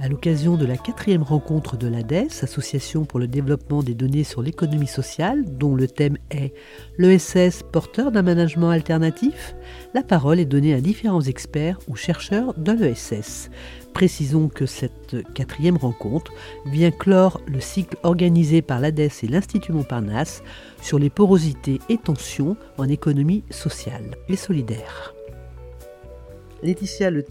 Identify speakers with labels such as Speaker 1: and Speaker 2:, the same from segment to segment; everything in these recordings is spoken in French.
Speaker 1: À l'occasion de la quatrième rencontre de l'ADES, Association pour le développement des données sur l'économie sociale, dont le thème est l'ESS porteur d'un management alternatif, la parole est donnée à différents experts ou chercheurs de l'ESS. Précisons que cette quatrième rencontre vient clore le cycle organisé par l'ADES et l'Institut Montparnasse sur les porosités et tensions en économie sociale et solidaire. Laetitia Le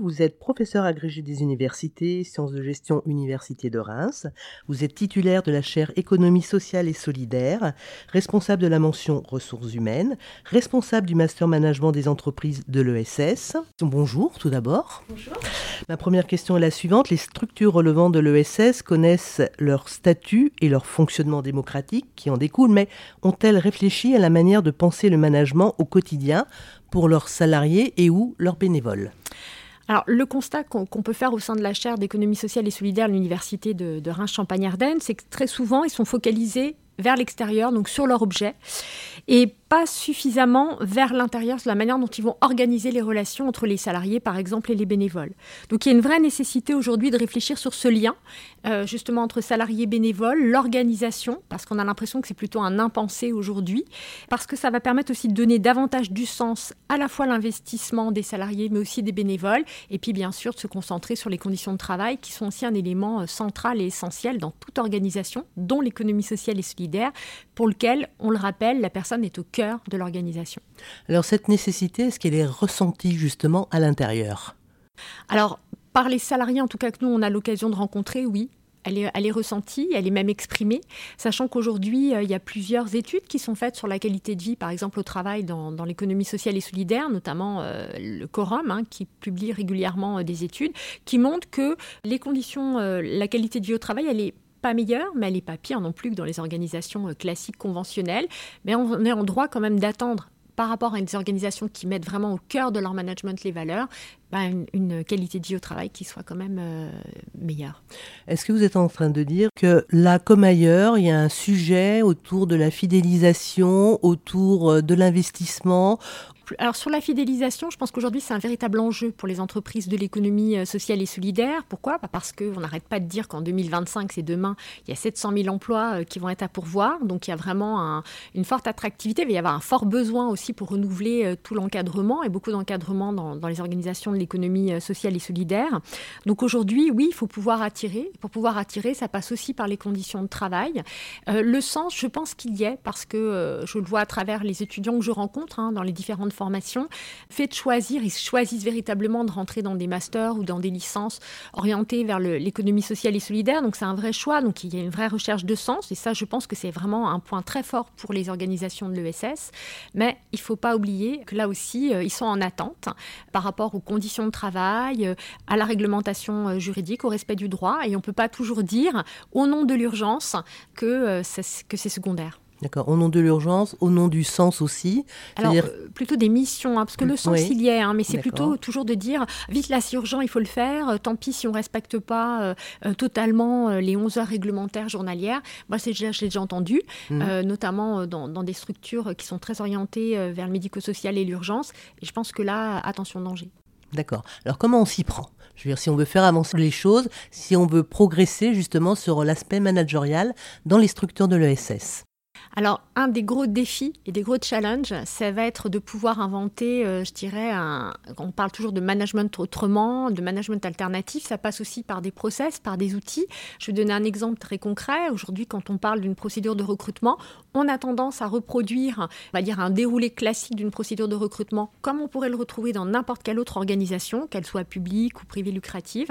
Speaker 1: vous êtes professeure agrégée des universités, sciences de gestion Université de Reims. Vous êtes titulaire de la chaire économie sociale et solidaire, responsable de la mention ressources humaines, responsable du master management des entreprises de l'ESS. Bonjour tout d'abord.
Speaker 2: Bonjour.
Speaker 1: Ma première question est la suivante. Les structures relevant de l'ESS connaissent leur statut et leur fonctionnement démocratique qui en découlent, mais ont-elles réfléchi à la manière de penser le management au quotidien pour leurs salariés et ou leurs bénévoles.
Speaker 2: Alors, le constat qu'on peut faire au sein de la chaire d'économie sociale et solidaire à l'université de, de Reims-Champagne-Ardenne, c'est que très souvent, ils sont focalisés vers l'extérieur, donc sur leur objet, et pas suffisamment vers l'intérieur, sur la manière dont ils vont organiser les relations entre les salariés, par exemple, et les bénévoles. Donc il y a une vraie nécessité aujourd'hui de réfléchir sur ce lien, euh, justement, entre salariés et bénévoles, l'organisation, parce qu'on a l'impression que c'est plutôt un impensé aujourd'hui, parce que ça va permettre aussi de donner davantage du sens à la fois l'investissement des salariés, mais aussi des bénévoles, et puis bien sûr de se concentrer sur les conditions de travail, qui sont aussi un élément euh, central et essentiel dans toute organisation, dont l'économie sociale et solidaire, pour lequel, on le rappelle, la personne est au cœur de l'organisation.
Speaker 1: Alors cette nécessité, est-ce qu'elle est ressentie justement à l'intérieur?
Speaker 2: Alors par les salariés, en tout cas que nous, on a l'occasion de rencontrer, oui. Elle est, elle est, ressentie, elle est même exprimée, sachant qu'aujourd'hui, euh, il y a plusieurs études qui sont faites sur la qualité de vie, par exemple au travail dans, l'économie sociale et solidaire, notamment euh, le Corum, hein, qui publie régulièrement euh, des études, qui montrent que les conditions, la qualité de vie au travail, elle est pas meilleure, mais elle n'est pas pire non plus que dans les organisations euh, classiques conventionnelles. Mais on est en droit quand même d'attendre par rapport à des organisations qui mettent vraiment au cœur de leur management les valeurs, ben, une, qualité de vie au travail qui soit quand même euh, meilleure.
Speaker 1: Est-ce que vous êtes en train de dire que là comme ailleurs, il y a un sujet autour de la fidélisation, autour euh, de l'investissement,
Speaker 2: alors sur la fidélisation, je pense qu'aujourd'hui c'est un véritable enjeu pour les entreprises de l'économie euh, sociale et solidaire. Pourquoi? Bah, Parce qu'on n'arrête pas de dire qu'en 2025, c'est demain, il y a 700 000 emplois euh, qui vont être à pourvoir. Donc il y a vraiment une forte attractivité, mais il y avoir un fort besoin aussi pour renouveler euh, tout l'encadrement et beaucoup d'encadrement dans, les organisations de l'économie sociale et solidaire. Donc aujourd'hui, oui, il faut pouvoir attirer. Pour pouvoir attirer, ça passe aussi par les conditions de travail. le sens, je pense qu'il y est parce que je le vois à travers les étudiants que je rencontre hein, dans les différentes formation, fait de choisir, ils choisissent véritablement de rentrer dans des masters ou dans des licences orientées vers l'économie sociale et solidaire. Donc c'est un vrai choix, donc il y a une vraie recherche de sens et ça je pense que c'est vraiment un point très fort pour les organisations de l'ESS. Mais il ne faut pas oublier que là aussi, euh, ils sont en attente par rapport aux conditions de travail, euh, à la réglementation euh, juridique, au respect du droit et on ne peut pas toujours dire au nom de l'urgence que c'est secondaire.
Speaker 1: D'accord. Au nom de l'urgence, au nom du sens aussi.
Speaker 2: Alors, euh, plutôt des missions, hein, parce que le sens, il y est, hein, mais c'est plutôt toujours de dire, vite là, c'est urgent, il faut le faire. Euh, tant pis si on ne respecte pas euh, totalement les 11 heures réglementaires journalières. Moi, c'est déjà, j'ai déjà entendu, mmh. notamment dans, dans, des structures qui sont très orientées vers le médico-social et l'urgence. Et je pense que là, attention danger.
Speaker 1: D'accord. Alors, comment on s'y prend? Je veux dire, si on veut faire avancer les choses, si on veut progresser justement sur l'aspect managérial dans les structures de l'ESS.
Speaker 2: Alors, un des gros défis et des gros challenges, ça va être de pouvoir inventer, euh, je dirais, on parle toujours de management autrement, de management alternatif, ça passe aussi par des process, par des outils. Je vais donner un exemple très concret. Aujourd'hui, quand on parle d'une procédure de recrutement, on a tendance à reproduire, on va dire, un déroulé classique d'une procédure de recrutement, comme on pourrait le retrouver dans n'importe quelle autre organisation, qu'elle soit publique ou privée lucrative.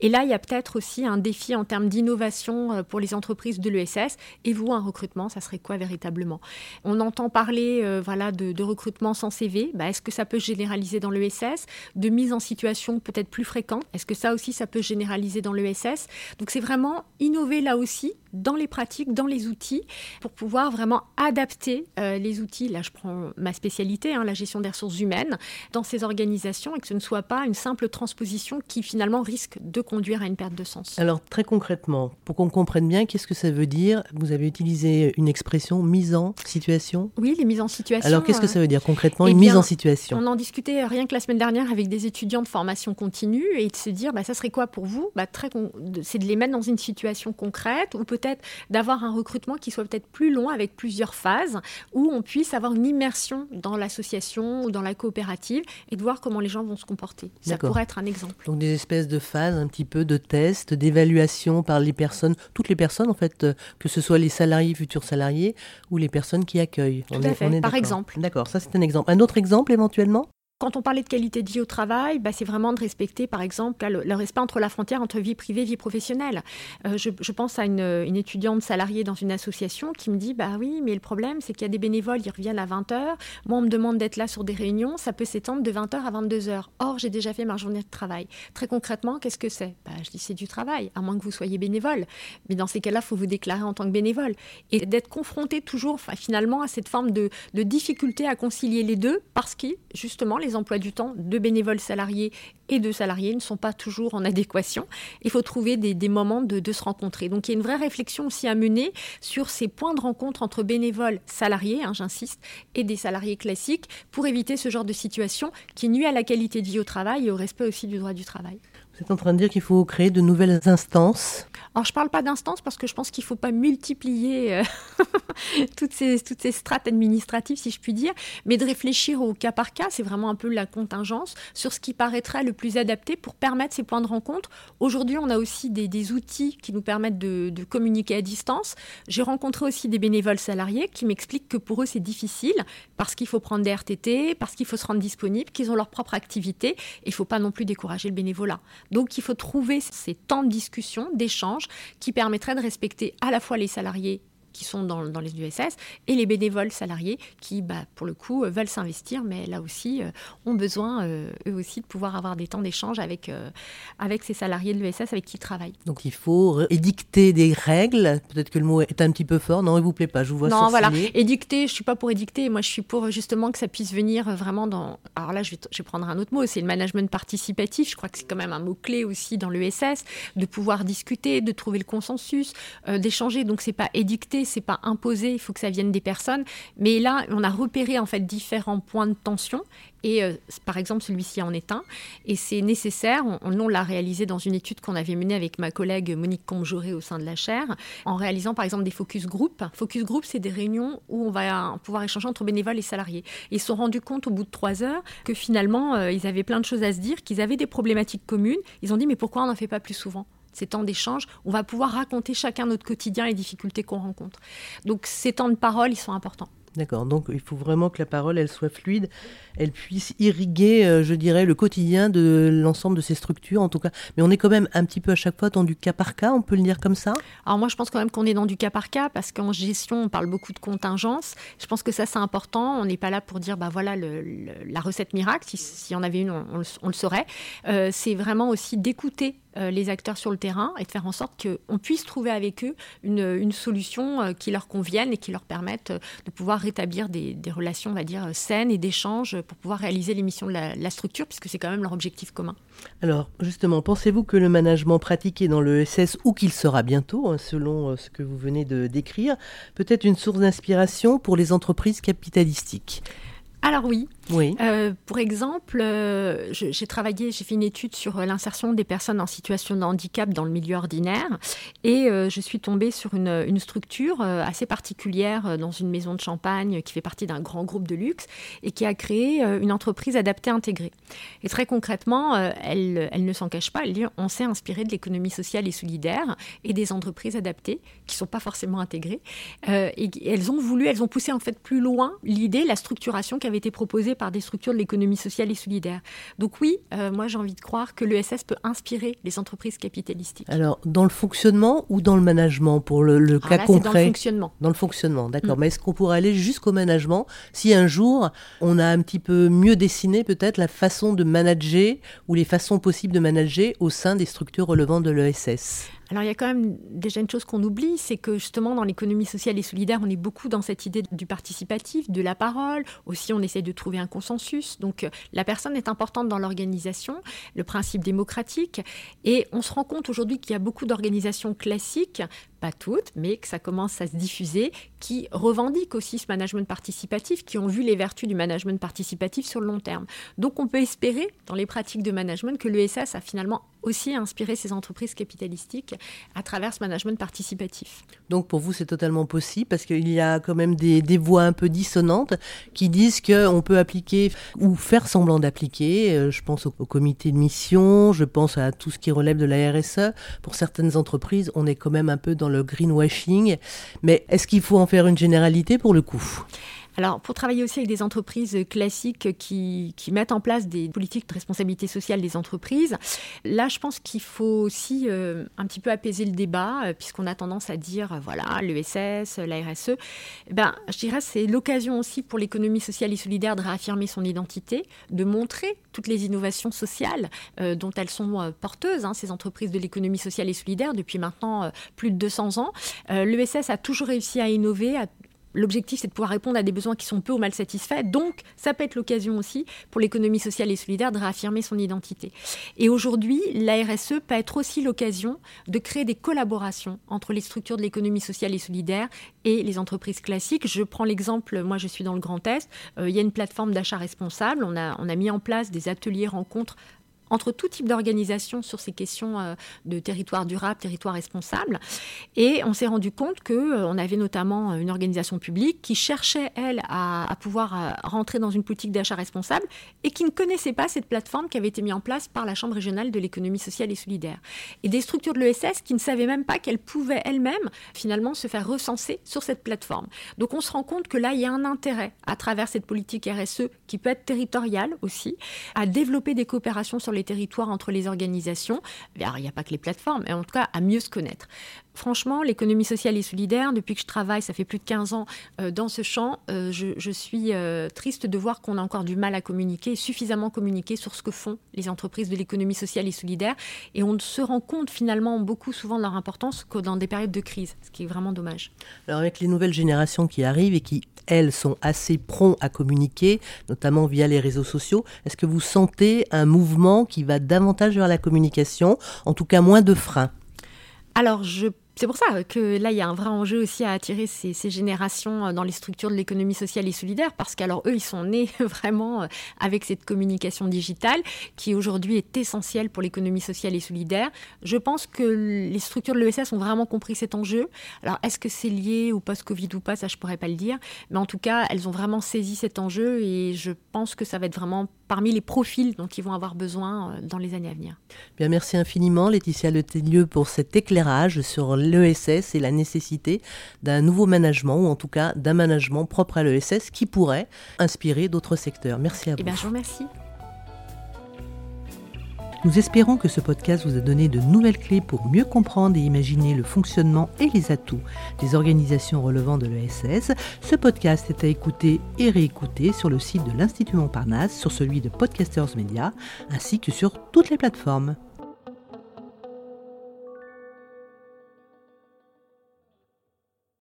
Speaker 2: Et là, il y a peut-être aussi un défi en termes d'innovation euh, pour les entreprises de l'ESS. Et vous, un recrutement, ça serait quoi véritablement. On entend parler euh, de, recrutement sans CV. Bah, est-ce que ça peut se généraliser dans l'ESS De mise en situation peut-être plus fréquente? Est-ce que ça aussi, ça peut se généraliser dans l'ESS Donc c'est vraiment innover là aussi dans les pratiques, dans les outils, pour pouvoir vraiment adapter euh, les outils. Là, je prends ma spécialité, hein, la gestion des ressources humaines, dans ces organisations et que ce ne soit pas une simple transposition qui finalement risque de conduire à une perte de sens.
Speaker 1: Alors très concrètement, pour qu'on comprenne bien, qu'est-ce que ça veut dire? Vous avez utilisé une expression mise en situation?
Speaker 2: Oui, les mises en situation.
Speaker 1: Alors qu'est-ce que ça veut dire concrètement, eh une mise en situation?
Speaker 2: On en discutait rien que la semaine dernière avec des étudiants de formation continue et de se dire, bah, ça serait quoi pour vous? Bah, C'est de les mettre dans une situation concrète ou peut-être d'avoir un recrutement qui soit peut-être plus long avec plusieurs phases où on puisse avoir une immersion dans l'association ou dans la coopérative et de voir comment les gens vont se comporter. Ça pourrait être un exemple.
Speaker 1: Donc des espèces de phases, un petit peu de tests, d'évaluation par les personnes, toutes les personnes en fait, euh, que ce soit les salariés, futurs salariés ou les personnes qui accueillent.
Speaker 2: Tout à fait, par exemple.
Speaker 1: D'accord, ça c'est un exemple. Un autre exemple éventuellement?
Speaker 2: Quand on parlait de qualité de vie au travail, bah, c'est vraiment de respecter, par exemple, le, respect entre la frontière entre vie privée et vie professionnelle. Euh, je, pense à une, étudiante salariée dans une association qui me dit Bah oui, mais le problème, c'est qu'il y a des bénévoles, ils reviennent à 20h. Moi, on me demande d'être là sur des réunions, ça peut s'étendre de 20h à 22h. Or, j'ai déjà fait ma journée de travail. Très concrètement, qu'est-ce que c'est? Bah, Je dis C'est du travail, à moins que vous soyez bénévole. Mais dans ces cas-là, il faut vous déclarer en tant que bénévole. Et d'être confronté toujours, finalement, à cette forme de, de difficulté à concilier les deux, parce que, justement, les emplois du temps de bénévoles salariés et de salariés ne sont pas toujours en adéquation. Il faut trouver des, moments de, se rencontrer. Donc il y a une vraie réflexion aussi à mener sur ces points de rencontre entre bénévoles salariés, hein, j'insiste, et des salariés classiques pour éviter ce genre de situation qui nuit à la qualité de vie au travail et au respect aussi du droit du travail.
Speaker 1: Vous êtes en train de dire qu'il faut créer de nouvelles instances
Speaker 2: alors, je ne parle pas d'instance parce que je pense qu'il ne faut pas multiplier euh, toutes, ces, toutes ces strates administratives, si je puis dire, mais de réfléchir au cas par cas, c'est vraiment un peu la contingence, sur ce qui paraîtrait le plus adapté pour permettre ces points de rencontre. Aujourd'hui, on a aussi des, outils qui nous permettent de, communiquer à distance. J'ai rencontré aussi des bénévoles salariés qui m'expliquent que pour eux, c'est difficile parce qu'il faut prendre des RTT, parce qu'il faut se rendre disponible, qu'ils ont leur propre activité. Il ne faut pas non plus décourager le bénévolat. Donc, il faut trouver ces temps de discussion, d'échange qui permettrait de respecter à la fois les salariés qui sont dans, les USS et les bénévoles salariés qui, bah, pour le coup, veulent s'investir, mais là aussi, euh, ont besoin, euh, eux aussi, de pouvoir avoir des temps d'échange avec, euh, avec ces salariés de l'USS avec qui ils travaillent.
Speaker 1: Donc il faut édicter des règles. Peut-être que le mot est un petit peu fort. Non, il vous plaît pas. Je vous vois
Speaker 2: Non, voilà. Édicter, je suis pas pour édicter. Moi, je suis pour justement que ça puisse venir vraiment dans. Alors là, je vais, je vais prendre un autre mot. C'est le management participatif. Je crois que c'est quand même un mot clé aussi dans l'USS, de pouvoir discuter, de trouver le consensus, d'échanger. Donc c'est pas édicter c'est pas imposé, il faut que ça vienne des personnes. Mais là, on a repéré en fait différents points de tension et euh, par exemple, celui-ci en est un. Et c'est nécessaire, on, l'a réalisé dans une étude qu'on avait menée avec ma collègue Monique Comjoré au sein de la chaire, en réalisant par exemple des focus group. Focus group, c'est des réunions où on va pouvoir échanger entre bénévoles et salariés. ils se sont rendus compte au bout de trois heures que finalement, euh, ils avaient plein de choses à se dire, qu'ils avaient des problématiques communes. Ils ont dit, mais pourquoi on n'en fait pas plus souvent? Ces temps d'échange, on va pouvoir raconter chacun notre quotidien et les difficultés qu'on rencontre. Donc ces temps de parole, ils sont importants.
Speaker 1: D'accord, donc il faut vraiment que la parole, elle soit fluide, elle puisse irriguer, euh, je dirais, le quotidien de l'ensemble de ces structures, en tout cas. Mais on est quand même un petit peu à chaque fois dans du cas par cas, on peut le dire comme ça?
Speaker 2: Alors moi, je pense quand même qu'on est dans du cas par cas, parce qu'en gestion, on parle beaucoup de contingence. Je pense que ça, c'est important. On n'est pas là pour dire, bah voilà, la recette miracle. Si, on avait une, on, le saurait. Euh, c'est vraiment aussi d'écouter les acteurs sur le terrain et de faire en sorte qu'on puisse trouver avec eux une, solution euh, qui leur convienne et qui leur permette euh, de pouvoir rétablir des, relations, on va dire, saines et d'échange pour pouvoir réaliser les missions de la, structure, puisque c'est quand même leur objectif commun.
Speaker 1: Alors, justement, pensez-vous que le management pratiqué dans le SS, ou qu'il sera bientôt, hein, selon ce que vous venez de décrire, peut être une source d'inspiration pour les entreprises capitalistiques?
Speaker 2: Alors oui, oui. Euh, pour exemple, euh, j'ai travaillé, j'ai fait une étude sur euh, l'insertion des personnes en situation de handicap dans le milieu ordinaire et je suis tombée sur une, structure assez particulière dans une maison de champagne qui fait partie d'un grand groupe de luxe et qui a créé une entreprise adaptée intégrée. Et très concrètement, elle, elle ne s'en cache pas, elle dit on s'est inspiré de l'économie sociale et solidaire et des entreprises adaptées qui ne sont pas forcément intégrées. et elles ont voulu, elles ont poussé en fait plus loin l'idée, la structuration qui avait été proposée par des structures de l'économie sociale et solidaire. Donc oui, euh, moi j'ai envie de croire que l'ESS peut inspirer les entreprises capitalistiques.
Speaker 1: Alors dans le fonctionnement ou dans le management pour le, le cas concret
Speaker 2: Dans le fonctionnement.
Speaker 1: Dans le fonctionnement, d'accord. Mm. Mais est-ce qu'on pourrait aller jusqu'au management si un jour on a un petit peu mieux dessiné peut-être la façon de manager ou les façons possibles de manager au sein des structures relevant de l'ESS
Speaker 2: alors il y a quand même déjà une chose qu'on oublie, c'est que justement dans l'économie sociale et solidaire, on est beaucoup dans cette idée du participatif, de la parole. Aussi, on essaie de trouver un consensus. Donc euh, la personne est importante dans l'organisation, le principe démocratique. Et on se rend compte aujourd'hui qu'il y a beaucoup d'organisations classiques pas toutes, mais que ça commence à se diffuser, qui revendiquent aussi ce management participatif, qui ont vu les vertus du management participatif sur le long terme. Donc on peut espérer, dans les pratiques de management, que l'ESS a finalement aussi inspiré ces entreprises capitalistiques à travers ce management participatif.
Speaker 1: Donc pour vous, c'est totalement possible, parce qu'il y a quand même des, voix un peu dissonantes qui disent qu'on peut appliquer ou faire semblant d'appliquer, euh, je pense au, au comité de mission, je pense à tout ce qui relève de la RSE. Pour certaines entreprises, on est quand même un peu dans le greenwashing. Mais est-ce qu'il faut en faire une généralité pour le coup?
Speaker 2: Alors, pour travailler aussi avec des entreprises classiques qui, mettent en place des politiques de responsabilité sociale des entreprises, là, je pense qu'il faut aussi euh, un petit peu apaiser le débat, euh, puisqu'on a tendance à dire, euh, voilà, l'ESS, la RSE. Eh ben, je dirais c'est l'occasion aussi pour l'économie sociale et solidaire de réaffirmer son identité, de montrer toutes les innovations sociales dont elles sont porteuses, hein, ces entreprises de l'économie sociale et solidaire, depuis maintenant plus de 200 ans. L'ESS a toujours réussi à innover, L'objectif, c'est de pouvoir répondre à des besoins qui sont peu ou mal satisfaits. Donc, ça peut être l'occasion aussi pour l'économie sociale et solidaire de réaffirmer son identité. Et aujourd'hui, la RSE peut être aussi l'occasion de créer des collaborations entre les structures de l'économie sociale et solidaire et les entreprises classiques. Je prends l'exemple, moi je suis dans le Grand Est, euh, il y a une plateforme d'achat responsable. On a, on a mis en place des ateliers rencontres entre tout type d'organisation sur ces questions euh, de territoire durable, territoire responsable. Et on s'est rendu compte qu'on euh, avait notamment une organisation publique qui cherchait, elle, à, pouvoir euh, rentrer dans une politique d'achat responsable et qui ne connaissait pas cette plateforme qui avait été mise en place par la Chambre régionale de l'économie sociale et solidaire. Et des structures de l'ESS qui ne savaient même pas qu'elles pouvaient elles-mêmes finalement se faire recenser sur cette plateforme. Donc on se rend compte que là, il y a un intérêt à travers cette politique RSE qui peut être territoriale aussi, à développer des coopérations sur les territoires entre les organisations. il n'y a pas que les plateformes, mais en tout cas à mieux se connaître. Franchement, l'économie sociale et solidaire, depuis que je travaille, ça fait plus de 15 ans euh, dans ce champ, euh, je, suis euh, triste de voir qu'on a encore du mal à communiquer, suffisamment communiquer sur ce que font les entreprises de l'économie sociale et solidaire. Et on se rend compte finalement beaucoup souvent de leur importance que dans des périodes de crise, ce qui est vraiment dommage.
Speaker 1: Alors avec les nouvelles générations qui arrivent et qui, elles, sont assez prompts à communiquer, notamment via les réseaux sociaux, est-ce que vous sentez un mouvement qui va davantage vers la communication, en tout cas moins de freins?
Speaker 2: Alors, je c'est pour ça que là, il y a un vrai enjeu aussi à attirer ces, générations euh, dans les structures de l'économie sociale et solidaire, parce qu'alors eux, ils sont nés vraiment euh, avec cette communication digitale qui aujourd'hui est essentielle pour l'économie sociale et solidaire. Je pense que les structures de l'ESS ont vraiment compris cet enjeu. Alors, est-ce que c'est lié au post-Covid ou pas, ça je pourrais pas le dire, mais en tout cas, elles ont vraiment saisi cet enjeu et je pense que ça va être vraiment parmi les profils dont ils vont avoir besoin euh, dans les années à venir.
Speaker 1: Bien, merci infiniment Laetitia Letellieu pour cet éclairage sur l'ESS et la nécessité d'un nouveau management ou en tout cas d'un management propre à l'ESS qui pourrait inspirer d'autres secteurs. Merci à
Speaker 2: eh
Speaker 1: vous.
Speaker 2: bien, je vous remercie.
Speaker 1: Nous espérons que ce podcast vous a donné de nouvelles clés pour mieux comprendre et imaginer le fonctionnement et les atouts des organisations relevant de l'ESS. Ce podcast est à écouter et réécouter sur le site de l'Institut Montparnasse, sur celui de Podcasters Media, ainsi que sur toutes les plateformes.